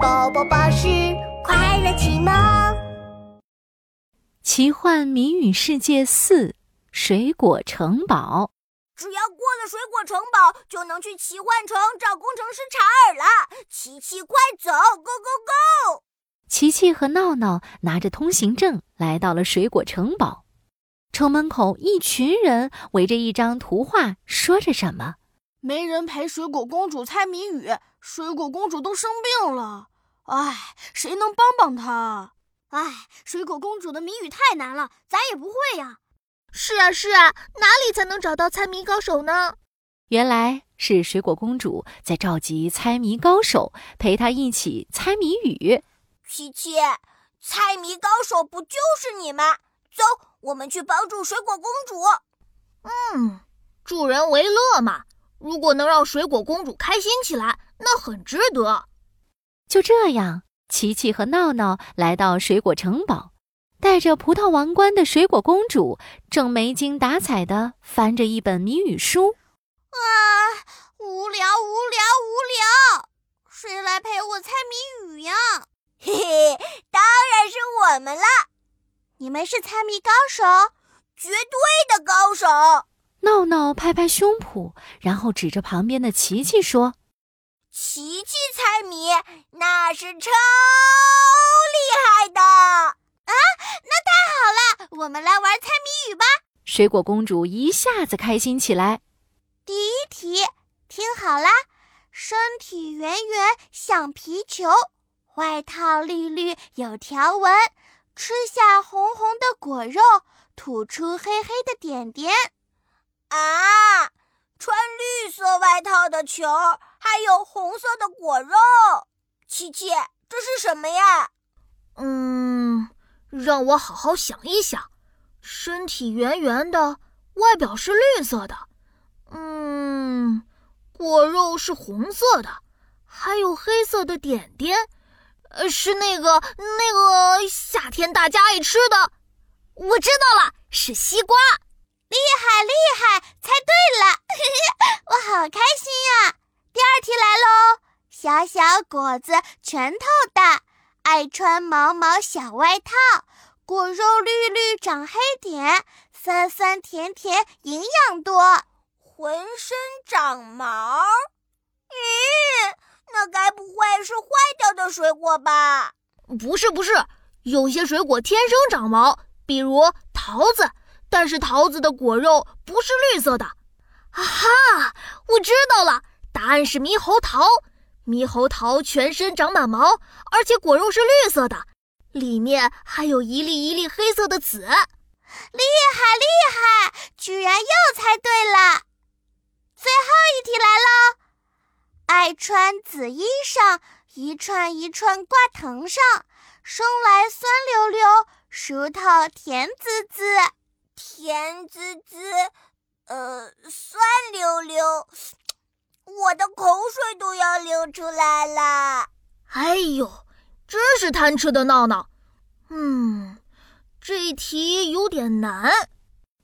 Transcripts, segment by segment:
宝宝巴士快乐启蒙，奇幻谜语世界四：水果城堡。只要过了水果城堡，就能去奇幻城找工程师查尔了。琪琪，快走，Go Go Go！琪琪和闹闹拿着通行证来到了水果城堡。城门口，一群人围着一张图画，说着什么。没人陪水果公主猜谜语，水果公主都生病了。唉，谁能帮帮她？唉，水果公主的谜语太难了，咱也不会呀。是啊，是啊，哪里才能找到猜谜高手呢？原来是水果公主在召集猜谜高手，陪她一起猜谜语。琪琪，猜谜高手不就是你吗？走，我们去帮助水果公主。嗯，助人为乐嘛。如果能让水果公主开心起来，那很值得。就这样，琪琪和闹闹来到水果城堡，带着葡萄王冠的水果公主正没精打采地翻着一本谜语书。啊，无聊，无聊，无聊！谁来陪我猜谜语呀？嘿嘿，当然是我们了。你们是猜谜高手，绝对的高手。闹闹拍拍胸脯，然后指着旁边的琪琪说：“琪琪猜谜那是超厉害的啊！那太好了，我们来玩猜谜语吧！”水果公主一下子开心起来。第一题，听好啦：身体圆圆像皮球，外套绿绿有条纹，吃下红红的果肉，吐出黑黑的点点。啊！穿绿色外套的球，还有红色的果肉。琪琪，这是什么呀？嗯，让我好好想一想。身体圆圆的，外表是绿色的。嗯，果肉是红色的，还有黑色的点点。呃，是那个那个夏天大家爱吃的。我知道了，是西瓜。厉害厉害，猜对了，我好开心呀！第二题来喽，小小果子拳头大，爱穿毛毛小外套，果肉绿绿长黑点，酸酸甜甜营养多，浑身长毛。咦，那该不会是坏掉的水果吧？不是不是，有些水果天生长毛，比如桃子。但是桃子的果肉不是绿色的，啊哈！我知道了，答案是猕猴桃。猕猴桃全身长满毛，而且果肉是绿色的，里面还有一粒一粒黑色的籽。厉害厉害，居然又猜对了！最后一题来喽，爱穿紫衣裳，一串一串挂藤上，生来酸溜溜，熟透甜滋滋。甜滋滋，呃，酸溜溜，我的口水都要流出来了。哎呦，真是贪吃的闹闹。嗯，这题有点难。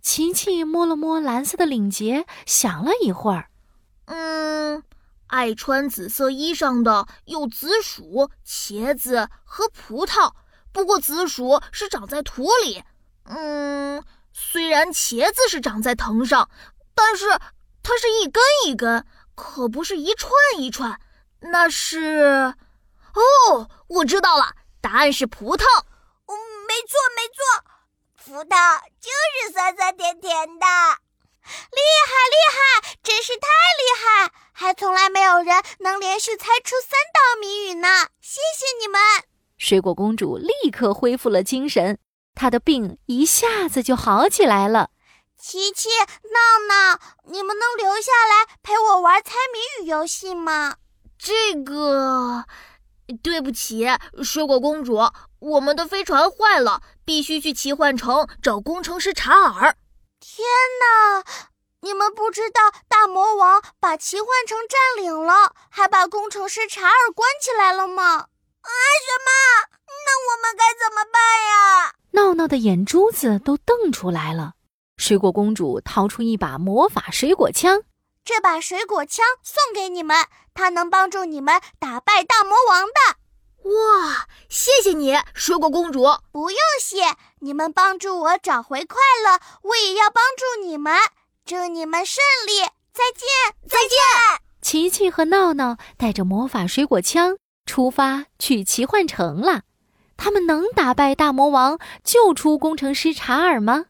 琪琪摸了摸蓝色的领结，想了一会儿。嗯，爱穿紫色衣裳的有紫薯、茄子和葡萄，不过紫薯是长在土里。嗯。虽然茄子是长在藤上，但是它是一根一根，可不是一串一串。那是……哦，我知道了，答案是葡萄。嗯，没错没错，葡萄就是酸酸甜甜的。厉害厉害，真是太厉害！还从来没有人能连续猜出三道谜语呢。谢谢你们！水果公主立刻恢复了精神。他的病一下子就好起来了。琪琪、闹闹，你们能留下来陪我玩猜谜语游戏吗？这个，对不起，水果公主，我们的飞船坏了，必须去奇幻城找工程师查尔。天哪，你们不知道大魔王把奇幻城占领了，还把工程师查尔关起来了吗？啊，什么？那我们该怎么办呀？闹闹的眼珠子都瞪出来了。水果公主掏出一把魔法水果枪，这把水果枪送给你们，它能帮助你们打败大魔王的。哇，谢谢你，水果公主。不用谢，你们帮助我找回快乐，我也要帮助你们。祝你们顺利，再见，再见。琪琪和闹闹带着魔法水果枪出发去奇幻城了。他们能打败大魔王，救出工程师查尔吗？